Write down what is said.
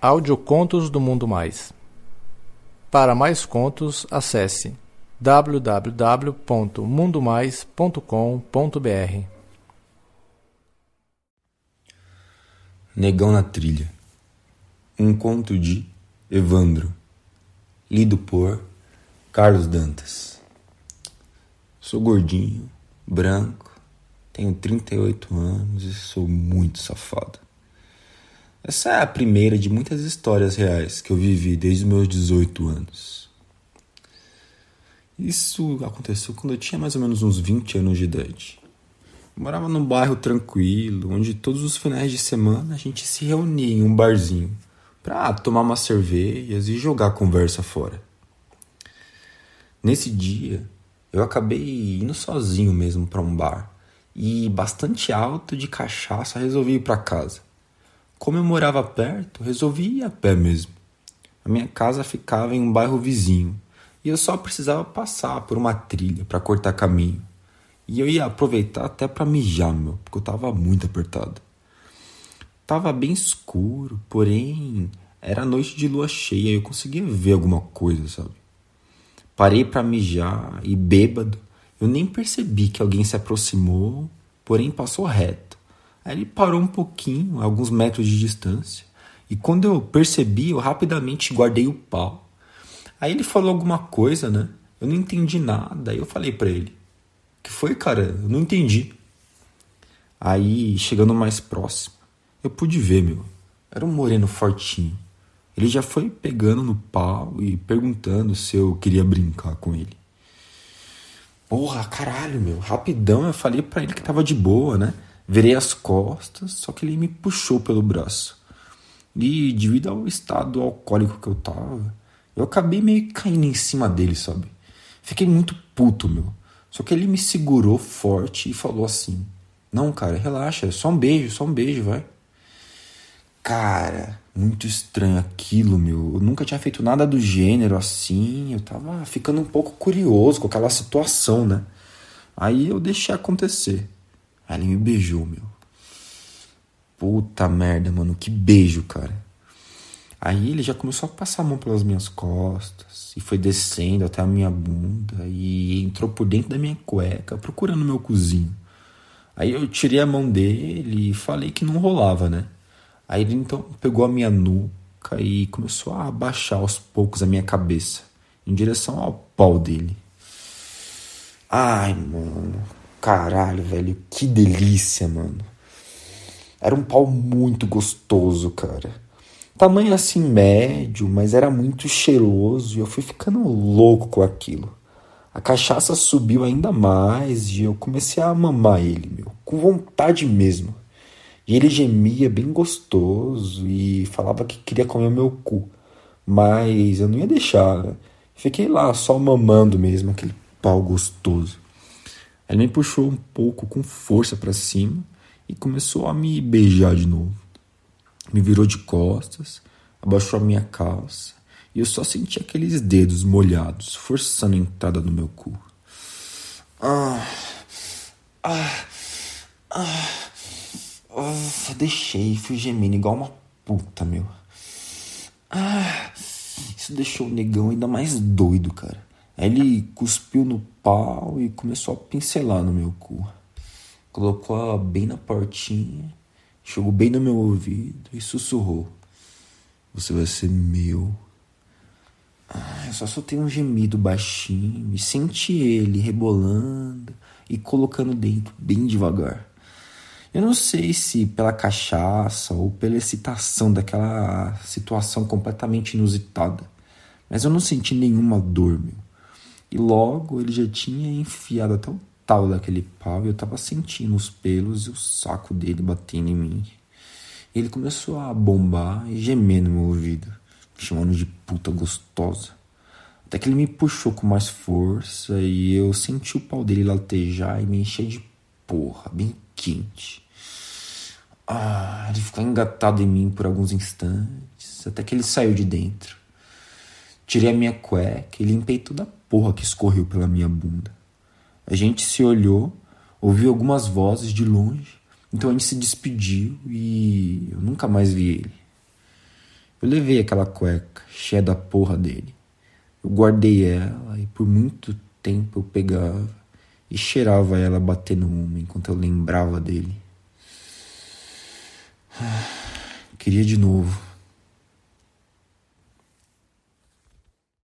Audiocontos do Mundo Mais. Para mais contos, acesse www.mundomais.com.br. Negão na Trilha. Um conto de Evandro. Lido por Carlos Dantas. Sou gordinho, branco, tenho 38 anos e sou muito safado. Essa é a primeira de muitas histórias reais que eu vivi desde os meus 18 anos. Isso aconteceu quando eu tinha mais ou menos uns 20 anos de idade. Eu morava num bairro tranquilo, onde todos os finais de semana a gente se reunia em um barzinho para tomar umas cervejas e jogar a conversa fora. Nesse dia, eu acabei indo sozinho mesmo para um bar e bastante alto de cachaça resolvi ir para casa. Como eu morava perto, resolvi ir a pé mesmo. A minha casa ficava em um bairro vizinho e eu só precisava passar por uma trilha para cortar caminho. E eu ia aproveitar até para mijar, meu, porque eu tava muito apertado. Tava bem escuro, porém era noite de lua cheia e eu conseguia ver alguma coisa, sabe? Parei para mijar e bêbado, eu nem percebi que alguém se aproximou, porém passou reto Aí ele parou um pouquinho, alguns metros de distância. E quando eu percebi, eu rapidamente guardei o pau. Aí ele falou alguma coisa, né? Eu não entendi nada. Aí eu falei para ele: "Que foi, cara? Eu não entendi". Aí, chegando mais próximo, eu pude ver, meu. Era um moreno fortinho. Ele já foi pegando no pau e perguntando se eu queria brincar com ele. Porra, caralho, meu. Rapidão eu falei para ele que tava de boa, né? Virei as costas, só que ele me puxou pelo braço. E devido ao estado alcoólico que eu tava, eu acabei meio caindo em cima dele, sabe? Fiquei muito puto, meu. Só que ele me segurou forte e falou assim: Não, cara, relaxa, é só um beijo, só um beijo, vai. Cara, muito estranho aquilo, meu. Eu nunca tinha feito nada do gênero assim. Eu tava ficando um pouco curioso com aquela situação, né? Aí eu deixei acontecer. Aí ele me beijou, meu. Puta merda, mano, que beijo, cara. Aí ele já começou a passar a mão pelas minhas costas e foi descendo até a minha bunda e entrou por dentro da minha cueca procurando meu cozinho. Aí eu tirei a mão dele e falei que não rolava, né? Aí ele então pegou a minha nuca e começou a abaixar aos poucos a minha cabeça em direção ao pau dele. Ai, mano, Caralho, velho, que delícia, mano. Era um pau muito gostoso, cara. Tamanho assim médio, mas era muito cheiroso e eu fui ficando louco com aquilo. A cachaça subiu ainda mais e eu comecei a mamar ele, meu, com vontade mesmo. E ele gemia bem gostoso e falava que queria comer meu cu. Mas eu não ia deixar? Fiquei lá só mamando mesmo aquele pau gostoso. Ela me puxou um pouco com força para cima e começou a me beijar de novo. Me virou de costas, abaixou a minha calça e eu só senti aqueles dedos molhados forçando a entrada no meu cu. Ah, ah, ah, ah deixei, fui gemendo igual uma puta, meu. Ah, isso deixou o negão ainda mais doido, cara. Ele cuspiu no pau e começou a pincelar no meu cu. Colocou bem na portinha, chegou bem no meu ouvido e sussurrou: Você vai ser meu. Ah, eu só soltei um gemido baixinho e senti ele rebolando e colocando dentro bem devagar. Eu não sei se pela cachaça ou pela excitação daquela situação completamente inusitada, mas eu não senti nenhuma dor, meu. E logo ele já tinha enfiado até o tal daquele pau e eu tava sentindo os pelos e o saco dele batendo em mim. Ele começou a bombar e gemer no meu ouvido, me chamando de puta gostosa. Até que ele me puxou com mais força e eu senti o pau dele latejar e me encher de porra, bem quente. Ah, ele ficou engatado em mim por alguns instantes, até que ele saiu de dentro. Tirei a minha cueca e limpei toda a porra que escorreu pela minha bunda. A gente se olhou, ouviu algumas vozes de longe, então a gente se despediu e eu nunca mais vi ele. Eu levei aquela cueca cheia da porra dele. Eu guardei ela e por muito tempo eu pegava e cheirava ela batendo uma enquanto eu lembrava dele. Queria de novo